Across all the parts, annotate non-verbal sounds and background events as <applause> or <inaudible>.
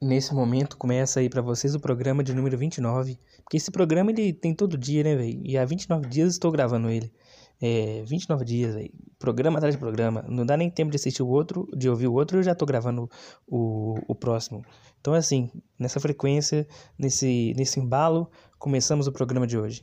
Nesse momento começa aí para vocês o programa de número 29, porque esse programa ele tem todo dia, né, velho? E há 29 dias estou gravando ele. É, 29 dias, velho. Programa atrás de programa. Não dá nem tempo de assistir o outro, de ouvir o outro, eu já tô gravando o, o próximo. Então, assim, nessa frequência, nesse, nesse embalo, começamos o programa de hoje.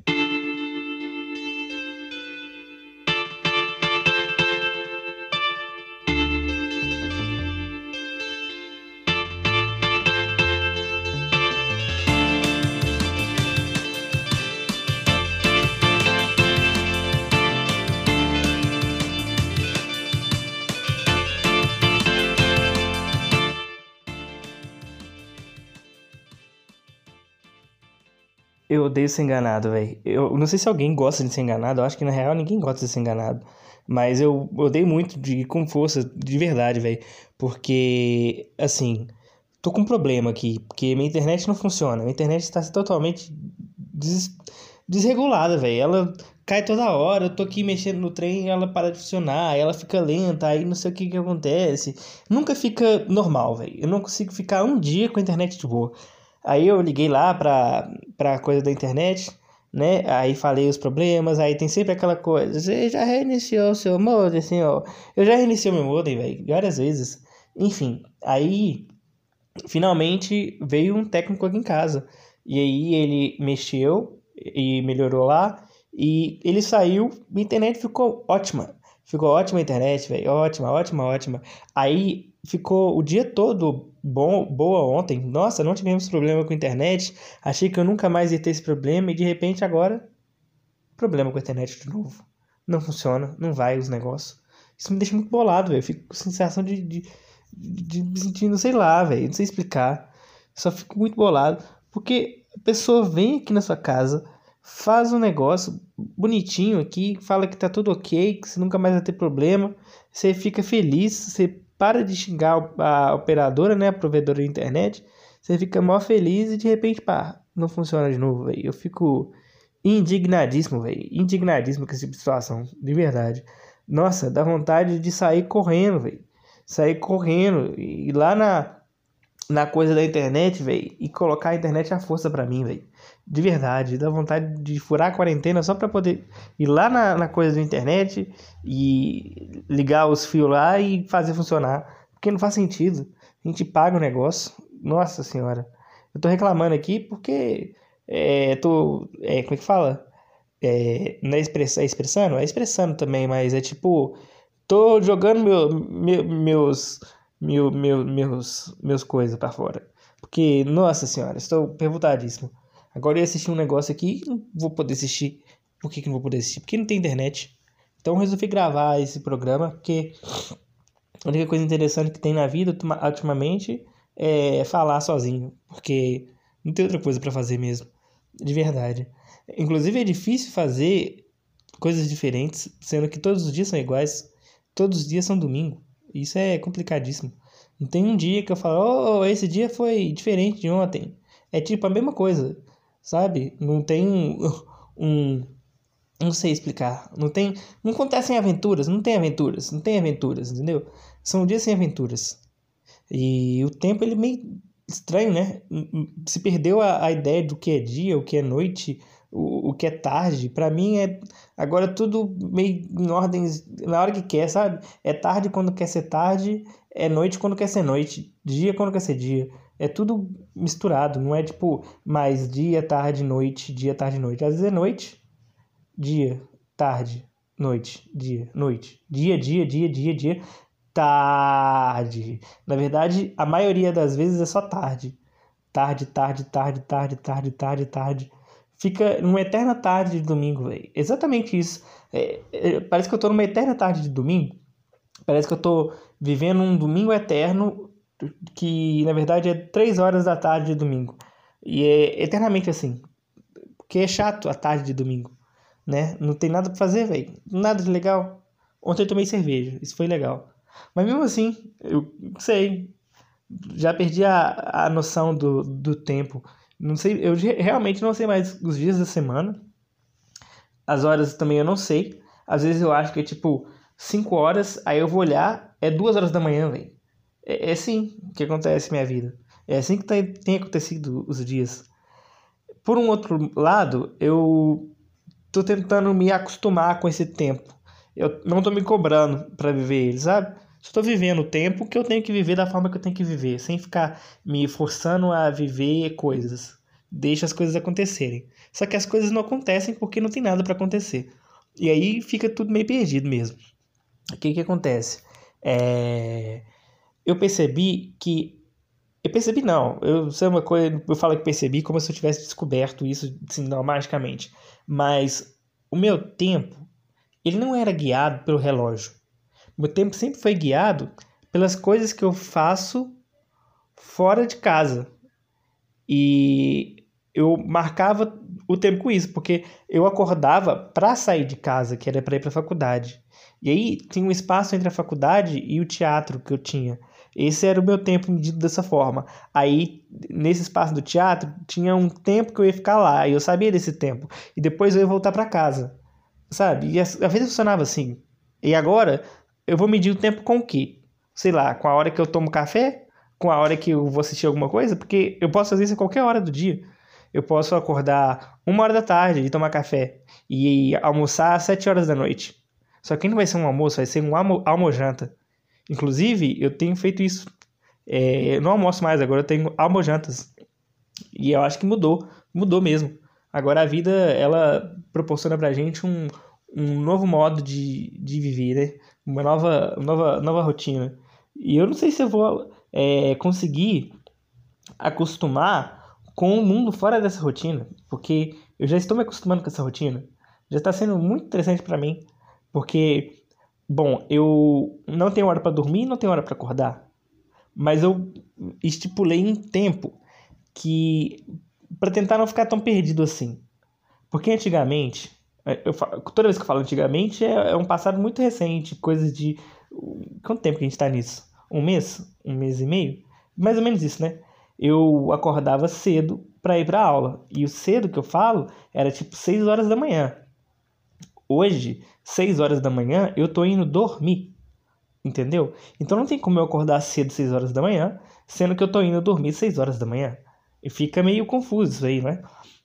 Eu odeio ser enganado, velho. Eu não sei se alguém gosta de ser enganado. Eu acho que na real ninguém gosta de ser enganado. Mas eu odeio muito de ir com força, de verdade, velho. Porque, assim, tô com um problema aqui. Porque minha internet não funciona. Minha internet está totalmente des desregulada, velho. Ela cai toda hora. Eu tô aqui mexendo no trem ela para de funcionar. Ela fica lenta. Aí não sei o que que acontece. Nunca fica normal, velho. Eu não consigo ficar um dia com a internet de boa. Aí eu liguei lá pra, pra coisa da internet, né? Aí falei os problemas, aí tem sempre aquela coisa, você já reiniciou seu modem, ó. Eu já reiniciei meu modem, velho, várias vezes. Enfim, aí finalmente veio um técnico aqui em casa. E aí ele mexeu e melhorou lá. E ele saiu, a internet ficou ótima. Ficou ótima a internet, velho. Ótima, ótima, ótima. Aí ficou o dia todo bom, boa ontem. Nossa, não tivemos problema com a internet. Achei que eu nunca mais ia ter esse problema e de repente agora problema com a internet de novo. Não funciona, não vai os negócios. Isso me deixa muito bolado, velho. Fico com sensação de, de, de, me sentindo, sei lá, velho. Não sei explicar. Só fico muito bolado. Porque a pessoa vem aqui na sua casa, faz um negócio bonitinho aqui, fala que tá tudo ok, que você nunca mais vai ter problema. Você fica feliz, você para de xingar a operadora, né, a provedora de internet, você fica mó feliz e de repente, pá, não funciona de novo, velho. Eu fico indignadíssimo, velho. Indignadíssimo com essa situação, de verdade. Nossa, dá vontade de sair correndo, velho. Sair correndo e lá na na coisa da internet, velho, e colocar a internet à força para mim, velho. De verdade, dá vontade de furar a quarentena só para poder ir lá na, na coisa da internet e ligar os fios lá e fazer funcionar. Porque não faz sentido. A gente paga o negócio. Nossa senhora. Eu tô reclamando aqui porque é, tô. É, como é que fala? É, não é, express, é expressando? É expressando também, mas é tipo. Tô jogando meu, meu, meus meu, meu, meus, meus coisas para fora. Porque, nossa senhora, estou perguntadíssimo. Agora eu ia assistir um negócio aqui não vou poder assistir. Por que, que não vou poder assistir? Porque não tem internet. Então eu resolvi gravar esse programa, porque a única coisa interessante que tem na vida ultimamente é falar sozinho. Porque não tem outra coisa para fazer mesmo. De verdade. Inclusive é difícil fazer coisas diferentes, sendo que todos os dias são iguais. Todos os dias são domingo. Isso é complicadíssimo. Não tem um dia que eu falo, oh, esse dia foi diferente de ontem. É tipo a mesma coisa, sabe? Não tem um, <laughs> um não sei explicar. Não tem, não acontecem aventuras, não tem aventuras, não tem aventuras, entendeu? São dias sem aventuras. E o tempo ele é meio estranho, né? Se perdeu a, a ideia do que é dia, o que é noite, o, o que é tarde. Para mim é agora tudo meio em ordens na hora que quer, sabe? É tarde quando quer ser tarde, é noite quando quer ser noite, dia quando quer ser dia. É tudo misturado, não é tipo mais dia, tarde, noite, dia, tarde, noite. Às vezes é noite, dia, tarde, noite, dia, noite, dia, dia, dia, dia, dia, tarde. Na verdade, a maioria das vezes é só tarde. Tarde, tarde, tarde, tarde, tarde, tarde, tarde fica numa eterna tarde de domingo, velho. Exatamente isso. É, é, parece que eu tô numa eterna tarde de domingo. Parece que eu tô vivendo um domingo eterno que na verdade é três horas da tarde de domingo. E é eternamente assim. Porque é chato a tarde de domingo, né? Não tem nada pra fazer, velho. Nada de legal. Ontem eu tomei cerveja, isso foi legal. Mas mesmo assim, eu sei, já perdi a, a noção do, do tempo. Não sei, eu realmente não sei mais os dias da semana. As horas também eu não sei. Às vezes eu acho que é tipo 5 horas, aí eu vou olhar, é 2 horas da manhã, velho. É, é assim que acontece minha vida. É assim que tá, tem acontecido os dias. Por um outro lado, eu tô tentando me acostumar com esse tempo. Eu não tô me cobrando para viver ele, sabe? Estou vivendo o tempo que eu tenho que viver da forma que eu tenho que viver, sem ficar me forçando a viver coisas. Deixa as coisas acontecerem. Só que as coisas não acontecem porque não tem nada para acontecer. E aí fica tudo meio perdido mesmo. O que que acontece? É... Eu percebi que eu percebi não, eu sei uma coisa, eu falo que percebi como se eu tivesse descoberto isso, assim, não, magicamente. Mas o meu tempo, ele não era guiado pelo relógio. Meu tempo sempre foi guiado pelas coisas que eu faço fora de casa. E eu marcava o tempo com isso, porque eu acordava para sair de casa, que era para ir para a faculdade. E aí tinha um espaço entre a faculdade e o teatro que eu tinha. Esse era o meu tempo medido dessa forma. Aí, nesse espaço do teatro, tinha um tempo que eu ia ficar lá, e eu sabia desse tempo. E depois eu ia voltar para casa, sabe? E a vida funcionava assim. E agora, eu vou medir o tempo com o quê? Sei lá, com a hora que eu tomo café? Com a hora que eu vou assistir alguma coisa? Porque eu posso fazer isso a qualquer hora do dia. Eu posso acordar uma hora da tarde e tomar café e almoçar às sete horas da noite. Só que não vai ser um almoço, vai ser um almo almojanta. Inclusive, eu tenho feito isso. É, eu não almoço mais, agora eu tenho almojantas. E eu acho que mudou, mudou mesmo. Agora a vida, ela proporciona pra gente um, um novo modo de, de viver, né? Uma nova, nova, nova rotina. E eu não sei se eu vou é, conseguir acostumar com o mundo fora dessa rotina, porque eu já estou me acostumando com essa rotina. Já está sendo muito interessante para mim, porque Bom, eu não tenho hora para dormir, não tenho hora para acordar. Mas eu estipulei um tempo que para tentar não ficar tão perdido assim. Porque antigamente, é, eu, toda vez que eu falo antigamente, é, é um passado muito recente, coisa de. Quanto tempo que a gente está nisso? Um mês? Um mês e meio? Mais ou menos isso, né? Eu acordava cedo para ir para aula. E o cedo que eu falo era tipo 6 horas da manhã. Hoje, 6 horas da manhã, eu tô indo dormir. Entendeu? Então não tem como eu acordar cedo 6 horas da manhã, sendo que eu tô indo dormir 6 horas da manhã. E fica meio confuso isso aí, né?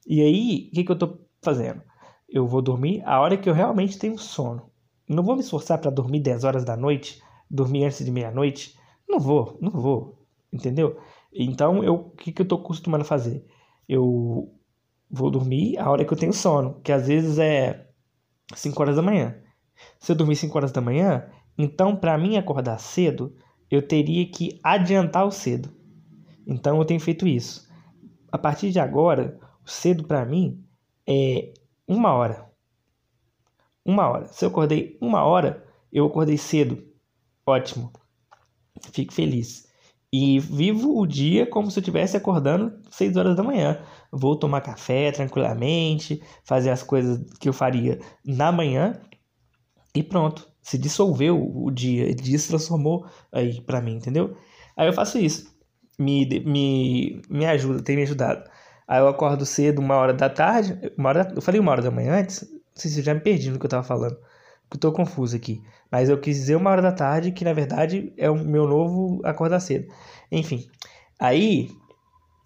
E aí, o que, que eu tô fazendo? Eu vou dormir a hora que eu realmente tenho sono. Não vou me esforçar para dormir 10 horas da noite, dormir antes de meia-noite. Não vou, não vou. Entendeu? Então, eu, o que, que eu tô acostumando a fazer? Eu vou dormir a hora que eu tenho sono, que às vezes é 5 horas da manhã. Se eu dormir 5 horas da manhã, então para mim acordar cedo, eu teria que adiantar o cedo. Então eu tenho feito isso. A partir de agora, o cedo para mim é uma hora. Uma hora. Se eu acordei uma hora, eu acordei cedo. Ótimo. Fico feliz. E vivo o dia como se eu estivesse acordando 6 horas da manhã. Vou tomar café tranquilamente, fazer as coisas que eu faria na manhã e pronto. Se dissolveu o dia, dia se transformou aí para mim, entendeu? Aí eu faço isso. Me, me, me ajuda, tem me ajudado. Aí eu acordo cedo, uma hora da tarde. Uma hora, eu falei uma hora da manhã antes? Não sei se eu já me perdi no que eu tava falando. Eu tô confuso aqui. Mas eu quis dizer uma hora da tarde, que na verdade é o meu novo acordar cedo. Enfim. Aí,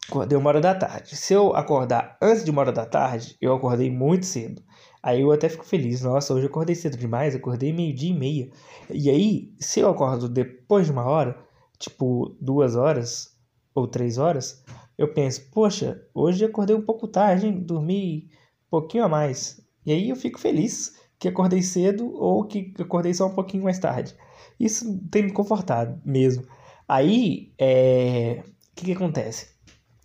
acordei uma hora da tarde. Se eu acordar antes de uma hora da tarde, eu acordei muito cedo. Aí eu até fico feliz. Nossa, hoje eu acordei cedo demais. Acordei meio-dia e meia. E aí, se eu acordo depois de uma hora, tipo duas horas ou três horas, eu penso, poxa, hoje acordei um pouco tarde, hein? dormi um pouquinho a mais. E aí eu fico feliz que acordei cedo ou que acordei só um pouquinho mais tarde. Isso tem me confortado mesmo. Aí, é... o que, que acontece?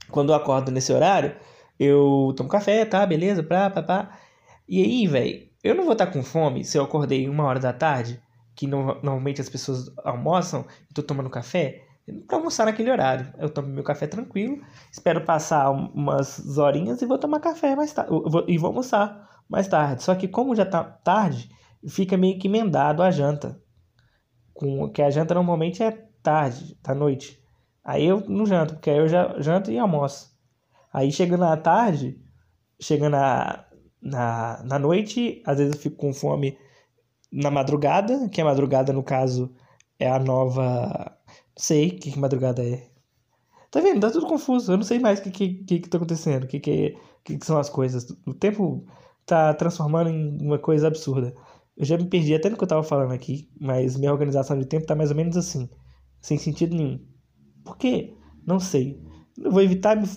Quando eu acordo nesse horário, eu tomo café, tá? Beleza, pá, pá, pá. E aí, velho, eu não vou estar com fome se eu acordei uma hora da tarde, que no, normalmente as pessoas almoçam, e tô tomando café, para almoçar naquele horário. Eu tomo meu café tranquilo, espero passar umas horinhas e vou tomar café mais tarde, e vou almoçar mais tarde. Só que como já tá tarde, fica meio que emendado a janta. Com, que a janta normalmente é tarde, da noite. Aí eu não janto, porque aí eu já janto e almoço. Aí chegando à tarde, chegando na, na, na noite, às vezes eu fico com fome na madrugada, que a madrugada, no caso, é a nova. Sei que, que madrugada é. Tá vendo? Tá tudo confuso. Eu não sei mais o que, que, que, que tá acontecendo, o que, que, que, que são as coisas. O tempo tá transformando em uma coisa absurda. Eu já me perdi até no que eu tava falando aqui, mas minha organização de tempo tá mais ou menos assim, sem sentido nenhum. Por quê? Não sei. Eu vou evitar me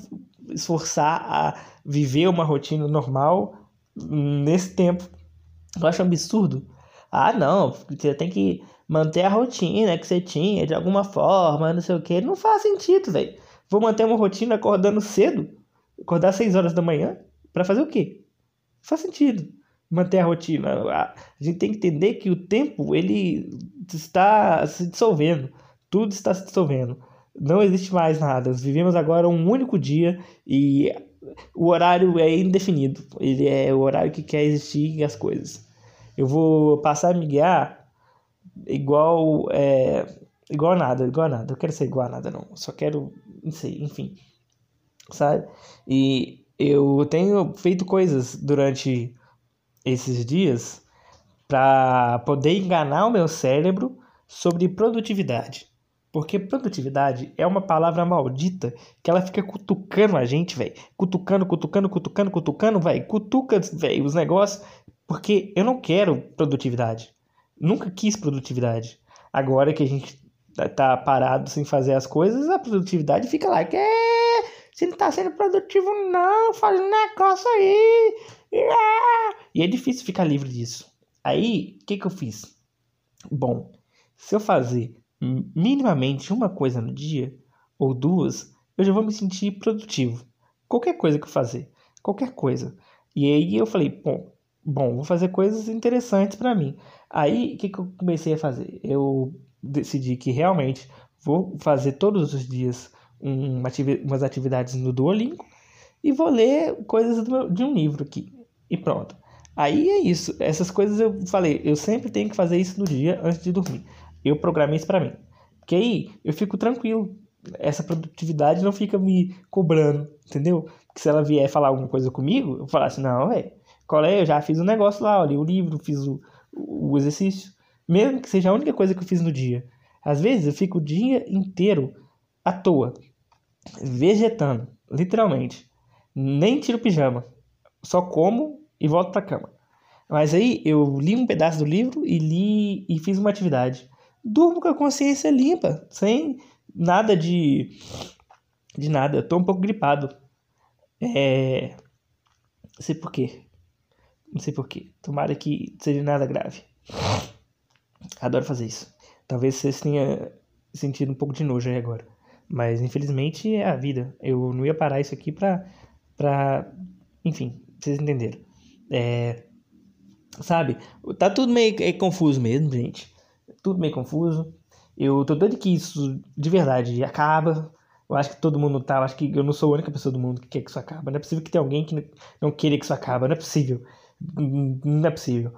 esforçar a viver uma rotina normal nesse tempo. Eu acho absurdo. Ah, não, tem que manter a rotina que você tinha de alguma forma, não sei o que. Não faz sentido, velho. Vou manter uma rotina acordando cedo, acordar às 6 horas da manhã, para fazer o quê? Não faz sentido manter a rotina. A gente tem que entender que o tempo ele está se dissolvendo, tudo está se dissolvendo. Não existe mais nada. Vivemos agora um único dia e o horário é indefinido. Ele é o horário que quer existir as coisas. Eu vou passar a me guiar igual é, igual a nada, igual a nada. Eu quero ser igual a nada não. Eu só quero, não sei, enfim. Sabe? E eu tenho feito coisas durante esses dias para poder enganar o meu cérebro sobre produtividade. Porque produtividade é uma palavra maldita que ela fica cutucando a gente, velho. Cutucando, cutucando, cutucando, cutucando, velho. Cutuca, velho, os negócios. Porque eu não quero produtividade. Nunca quis produtividade. Agora que a gente tá parado sem fazer as coisas, a produtividade fica lá. Que você não tá sendo produtivo, não. Faz um negócio aí. E é difícil ficar livre disso. Aí, o que, que eu fiz? Bom, se eu fazer minimamente uma coisa no dia, ou duas, eu já vou me sentir produtivo. Qualquer coisa que eu fazer, qualquer coisa. E aí eu falei, bom, bom vou fazer coisas interessantes para mim. Aí, o que, que eu comecei a fazer? Eu decidi que realmente vou fazer todos os dias ativi umas atividades no Duolingo e vou ler coisas meu, de um livro aqui. E pronto. Aí é isso. Essas coisas eu falei, eu sempre tenho que fazer isso no dia antes de dormir. Eu programei isso para mim. Porque aí eu fico tranquilo. Essa produtividade não fica me cobrando, entendeu? Porque se ela vier falar alguma coisa comigo, eu falar assim, não, velho, qual é? Eu já fiz um negócio lá, li o livro, fiz o, o exercício. Mesmo que seja a única coisa que eu fiz no dia. Às vezes eu fico o dia inteiro à toa, vegetando, literalmente. Nem tiro pijama. Só como e volto pra cama. Mas aí eu li um pedaço do livro e li e fiz uma atividade durmo com a consciência limpa, sem nada de. de nada. Eu tô um pouco gripado. É. Sei porquê. Não sei porquê. Tomara que seja nada grave. Adoro fazer isso. Talvez vocês tenham sentido um pouco de nojo aí agora. Mas infelizmente é a vida. Eu não ia parar isso aqui pra. pra enfim, vocês entenderam. É. Sabe? Tá tudo meio é confuso mesmo, gente tudo meio confuso. Eu tô doido que isso de verdade acaba. Eu acho que todo mundo tá. Eu acho que eu não sou a única pessoa do mundo que quer que isso acabe. Não é possível que tenha alguém que não queira que isso acabe. Não é possível. Não é possível.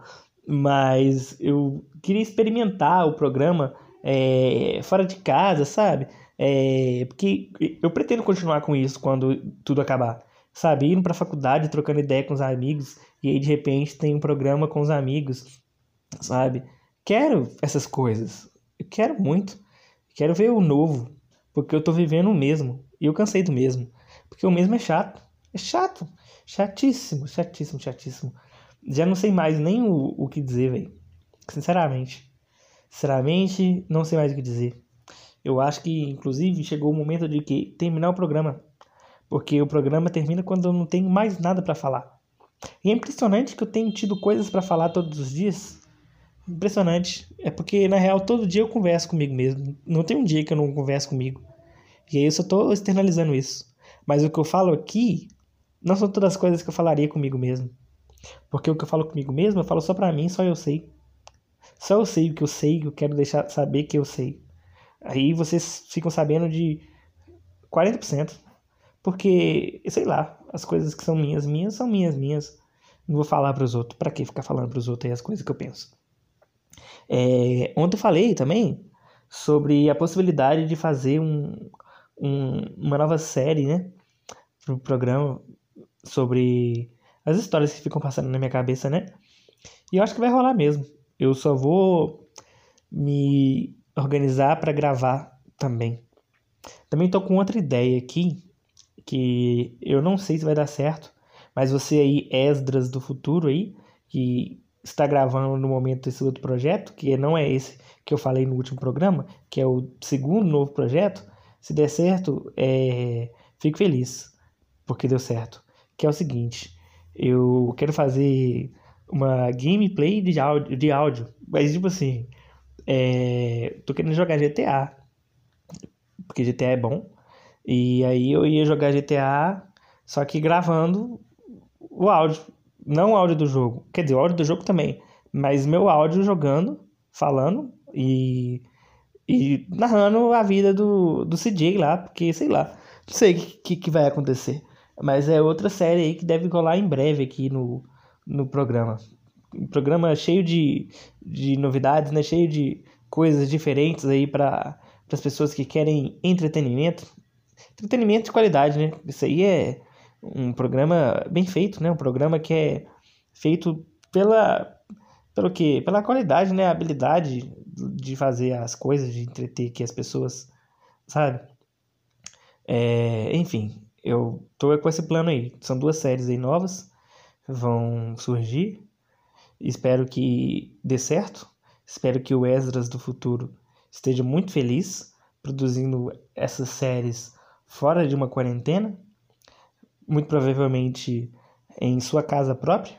Mas eu queria experimentar o programa é, fora de casa, sabe? É, porque eu pretendo continuar com isso quando tudo acabar. Sabe? Indo pra faculdade, trocando ideia com os amigos. E aí de repente tem um programa com os amigos, sabe? quero essas coisas. Eu quero muito. Quero ver o novo. Porque eu tô vivendo o mesmo. E eu cansei do mesmo. Porque o mesmo é chato. É chato. Chatíssimo, chatíssimo, chatíssimo. Já não sei mais nem o, o que dizer, velho. Sinceramente. Sinceramente, não sei mais o que dizer. Eu acho que, inclusive, chegou o momento de que terminar o programa. Porque o programa termina quando eu não tenho mais nada para falar. E é impressionante que eu tenho tido coisas para falar todos os dias Impressionante. É porque, na real, todo dia eu converso comigo mesmo. Não tem um dia que eu não converso comigo. E aí eu só tô externalizando isso. Mas o que eu falo aqui não são todas as coisas que eu falaria comigo mesmo. Porque o que eu falo comigo mesmo, eu falo só pra mim, só eu sei. Só eu sei o que eu sei, eu quero deixar saber que eu sei. Aí vocês ficam sabendo de 40%. Porque, sei lá, as coisas que são minhas, minhas, são minhas, minhas. Não vou falar para os outros. Para que ficar falando para os outros aí as coisas que eu penso? É, ontem eu falei também sobre a possibilidade de fazer um, um, uma nova série, né? Pro programa sobre as histórias que ficam passando na minha cabeça, né? E eu acho que vai rolar mesmo. Eu só vou me organizar para gravar também. Também tô com outra ideia aqui, que eu não sei se vai dar certo, mas você aí, Esdras do futuro aí, que está gravando no momento esse outro projeto, que não é esse que eu falei no último programa, que é o segundo novo projeto, se der certo, é... fico feliz, porque deu certo. Que é o seguinte, eu quero fazer uma gameplay de áudio, de áudio mas tipo assim, é... tô querendo jogar GTA, porque GTA é bom, e aí eu ia jogar GTA, só que gravando o áudio, não o áudio do jogo. Quer dizer, o áudio do jogo também, mas meu áudio jogando, falando e, e narrando a vida do, do CJ lá, porque sei lá, não sei o que, que vai acontecer. Mas é outra série aí que deve rolar em breve aqui no, no programa. Um programa cheio de, de novidades, né? Cheio de coisas diferentes aí para as pessoas que querem entretenimento. Entretenimento de qualidade, né? Isso aí é um programa bem feito, né? Um programa que é feito pela pelo que pela qualidade, né? A habilidade de fazer as coisas, de entreter aqui as pessoas, sabe? É, enfim, eu tô com esse plano aí. São duas séries aí novas, vão surgir. Espero que dê certo. Espero que o Esdras do futuro esteja muito feliz produzindo essas séries fora de uma quarentena muito provavelmente em sua casa própria.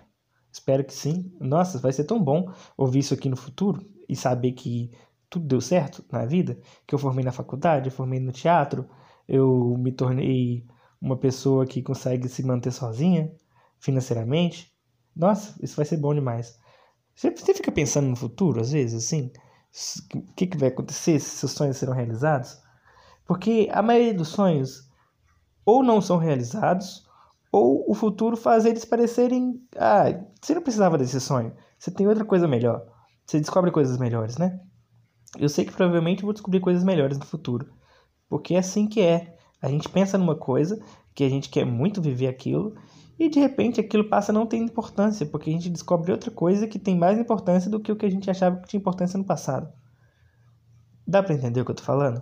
Espero que sim. Nossa, vai ser tão bom ouvir isso aqui no futuro e saber que tudo deu certo na vida, que eu formei na faculdade, eu formei no teatro, eu me tornei uma pessoa que consegue se manter sozinha financeiramente. Nossa, isso vai ser bom demais. Você, fica pensando no futuro, às vezes, assim? O que, que vai acontecer se seus sonhos serão realizados? Porque a maioria dos sonhos ou não são realizados, ou o futuro faz eles parecerem. Ah, você não precisava desse sonho. Você tem outra coisa melhor. Você descobre coisas melhores, né? Eu sei que provavelmente vou descobrir coisas melhores no futuro. Porque é assim que é. A gente pensa numa coisa que a gente quer muito viver aquilo e de repente aquilo passa a não ter importância, porque a gente descobre outra coisa que tem mais importância do que o que a gente achava que tinha importância no passado. Dá para entender o que eu tô falando?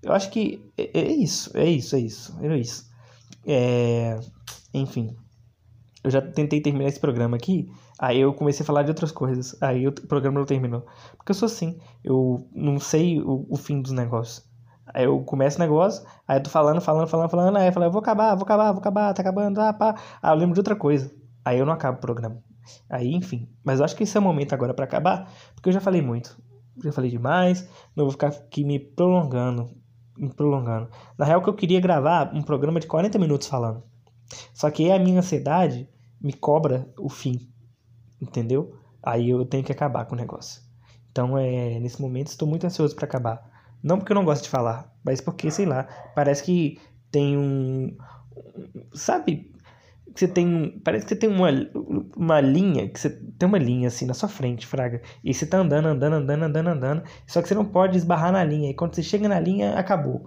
Eu acho que é, é isso, é isso, é isso, é isso. É, enfim, eu já tentei terminar esse programa aqui, aí eu comecei a falar de outras coisas, aí o programa não terminou. Porque eu sou assim, eu não sei o, o fim dos negócios. Aí eu começo o negócio, aí eu tô falando, falando, falando, falando, aí eu falo, eu vou acabar, vou acabar, vou acabar, tá acabando, ah, pá. Aí eu lembro de outra coisa. Aí eu não acabo o programa. Aí, enfim. Mas eu acho que esse é o momento agora para acabar, porque eu já falei muito. Já falei demais, não vou ficar aqui me prolongando me prolongando. Na real, que eu queria gravar um programa de 40 minutos falando. Só que a minha ansiedade me cobra o fim. Entendeu? Aí eu tenho que acabar com o negócio. Então, é, nesse momento, estou muito ansioso para acabar. Não porque eu não gosto de falar, mas porque, sei lá, parece que tem um. Sabe? você tem. Parece que você tem uma, uma linha, que você tem uma linha assim na sua frente, Fraga. E você tá andando, andando, andando, andando, andando. Só que você não pode esbarrar na linha. E quando você chega na linha, acabou.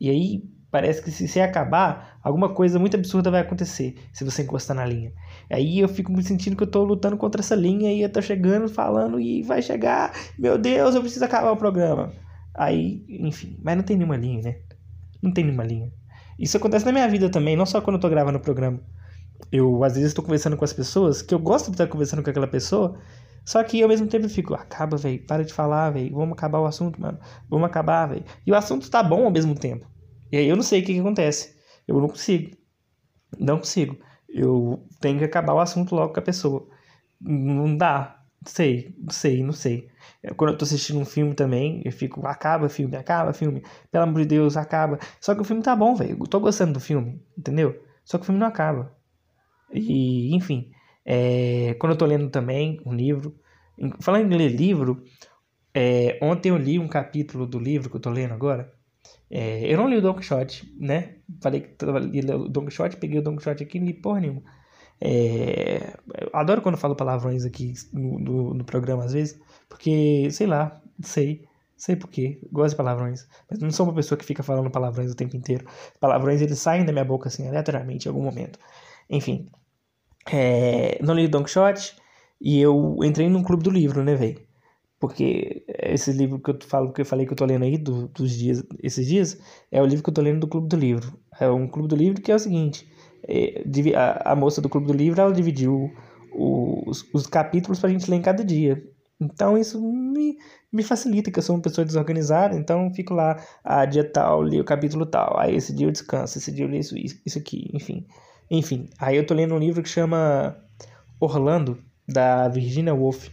E aí parece que se você acabar, alguma coisa muito absurda vai acontecer se você encostar na linha. Aí eu fico me sentindo que eu tô lutando contra essa linha e eu tô chegando, falando e vai chegar. Meu Deus, eu preciso acabar o programa. Aí, enfim, mas não tem nenhuma linha, né? Não tem nenhuma linha. Isso acontece na minha vida também, não só quando eu tô gravando o programa eu às vezes estou conversando com as pessoas que eu gosto de estar conversando com aquela pessoa, só que ao mesmo tempo eu fico, acaba, velho, para de falar, velho, vamos acabar o assunto, mano, vamos acabar, velho. E o assunto tá bom ao mesmo tempo. E aí eu não sei o que, que acontece. Eu não consigo. Não consigo. Eu tenho que acabar o assunto logo com a pessoa. Não dá. Sei, sei, não sei. Quando eu tô assistindo um filme também, eu fico, acaba filme, acaba filme. Pelo amor de Deus, acaba. Só que o filme tá bom, velho. Eu tô gostando do filme, entendeu? Só que o filme não acaba. E, enfim, é, quando eu estou lendo também um livro, falando em ler livro, é, ontem eu li um capítulo do livro que eu estou lendo agora. É, eu não li o Don Quixote, né? Falei que li o Don Quixote, peguei o Don Quixote aqui e não li porra nenhuma. É, adoro quando falo palavrões aqui no, no, no, programa às vezes, porque, sei lá, sei, sei porquê, gosto de palavrões, mas não sou uma pessoa que fica falando palavrões o tempo inteiro. Palavrões eles saem da minha boca assim aleatoriamente em algum momento. Enfim, é, não li Don Quixote e eu entrei num clube do livro, né, velho? Porque esse livro que eu falo, que eu falei que eu tô lendo aí do, dos dias, esses dias, é o livro que eu tô lendo do Clube do Livro. É um Clube do Livro que é o seguinte, a, a moça do Clube do Livro, ela dividiu os, os capítulos pra gente ler em cada dia. Então isso me, me facilita, que eu sou uma pessoa desorganizada, então fico lá, ah, dia tal, li o capítulo tal, aí esse dia eu descanso, esse dia eu li isso, isso aqui, enfim. Enfim, aí eu tô lendo um livro que chama Orlando, da Virginia Woolf.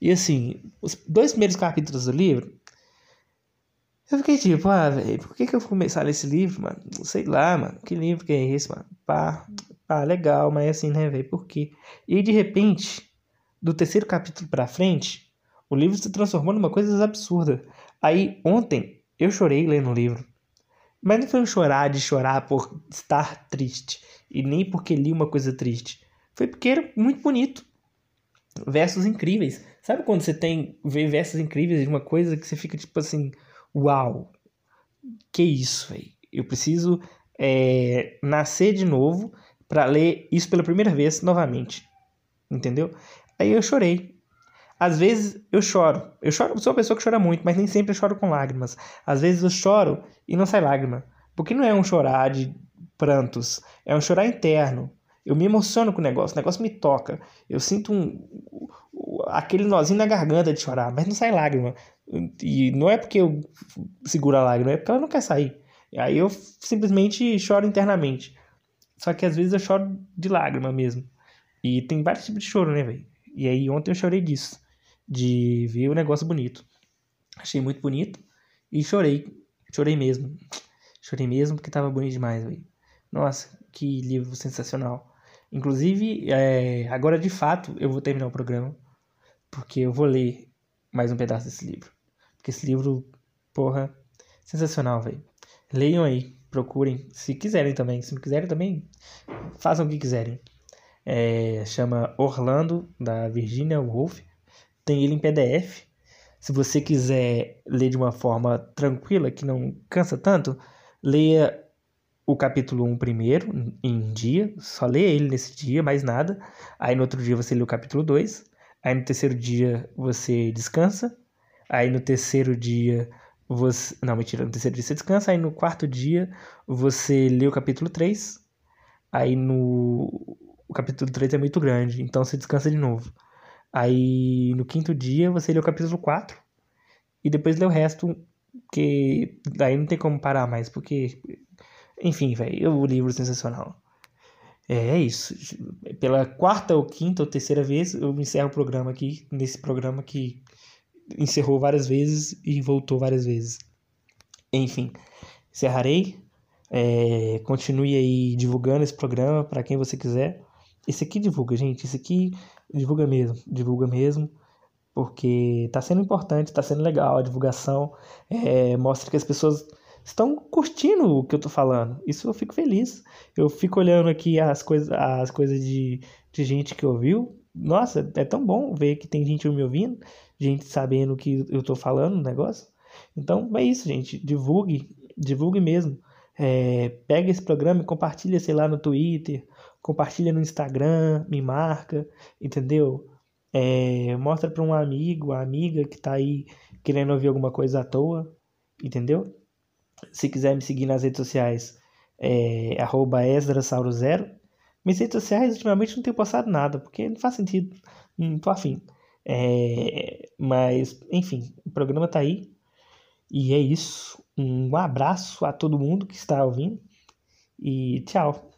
E assim, os dois primeiros capítulos do livro, eu fiquei tipo, ah, velho, por que, que eu vou começar a ler esse livro, mano? Sei lá, mano, que livro que é esse, mano? Pá, pá, legal, mas assim, né, velho, por quê? E aí, de repente, do terceiro capítulo pra frente, o livro se transformou numa coisa absurda. Aí, ontem, eu chorei lendo o livro. Mas não foi um chorar de chorar por estar triste. E nem porque li uma coisa triste. Foi porque era muito bonito. Versos incríveis. Sabe quando você tem vê versos incríveis de uma coisa que você fica tipo assim, uau, que isso, velho? Eu preciso é, nascer de novo para ler isso pela primeira vez novamente, entendeu? Aí eu chorei. Às vezes eu choro. Eu choro, sou uma pessoa que chora muito, mas nem sempre eu choro com lágrimas. Às vezes eu choro e não sai lágrima, porque não é um chorar de prantos, é um chorar interno. Eu me emociono com o negócio, o negócio me toca. Eu sinto um, aquele nozinho na garganta de chorar, mas não sai lágrima. E não é porque eu seguro a lágrima, é porque ela não quer sair. Aí eu simplesmente choro internamente. Só que às vezes eu choro de lágrima mesmo. E tem vários tipos de choro, né, velho? E aí ontem eu chorei disso. De ver o negócio bonito. Achei muito bonito. E chorei. Chorei mesmo. Chorei mesmo porque tava bonito demais, velho. Nossa, que livro sensacional. Inclusive, é, agora de fato eu vou terminar o programa porque eu vou ler mais um pedaço desse livro. Porque esse livro, porra, sensacional, velho. Leiam aí, procurem, se quiserem também. Se não quiserem também, façam o que quiserem. É, chama Orlando, da Virginia Woolf. Tem ele em PDF. Se você quiser ler de uma forma tranquila, que não cansa tanto, leia o capítulo 1 primeiro, em dia. Só leia ele nesse dia, mais nada. Aí no outro dia você lê o capítulo 2. Aí no terceiro dia você descansa. Aí no terceiro dia você. Não, mentira, no terceiro dia você descansa. Aí no quarto dia você lê o capítulo 3. Aí no. O capítulo 3 é muito grande, então você descansa de novo. Aí no quinto dia você lê o capítulo 4. E depois lê o resto, que daí não tem como parar mais, porque. Enfim, velho, o livro é sensacional. É, é isso. Pela quarta ou quinta ou terceira vez, eu encerro o programa aqui, nesse programa que encerrou várias vezes e voltou várias vezes. Enfim, encerrarei. É, continue aí divulgando esse programa para quem você quiser. Esse aqui divulga, gente. Esse aqui divulga mesmo. Divulga mesmo. Porque tá sendo importante, tá sendo legal a divulgação. É, mostra que as pessoas estão curtindo o que eu tô falando. Isso eu fico feliz. Eu fico olhando aqui as coisas, as coisas de, de gente que ouviu. Nossa, é tão bom ver que tem gente me ouvindo, gente sabendo o que eu tô falando no negócio. Então é isso, gente. Divulgue, divulgue mesmo. É, pega esse programa e compartilha, sei lá, no Twitter, compartilha no Instagram, me marca, entendeu? É, mostra para um amigo, a amiga que tá aí querendo ouvir alguma coisa à toa, entendeu? Se quiser me seguir nas redes sociais, é esdrasauro0. Minhas redes sociais ultimamente não tenho postado nada, porque não faz sentido. Não tô afim. É, mas, enfim, o programa tá aí. E é isso. Um abraço a todo mundo que está ouvindo. E tchau.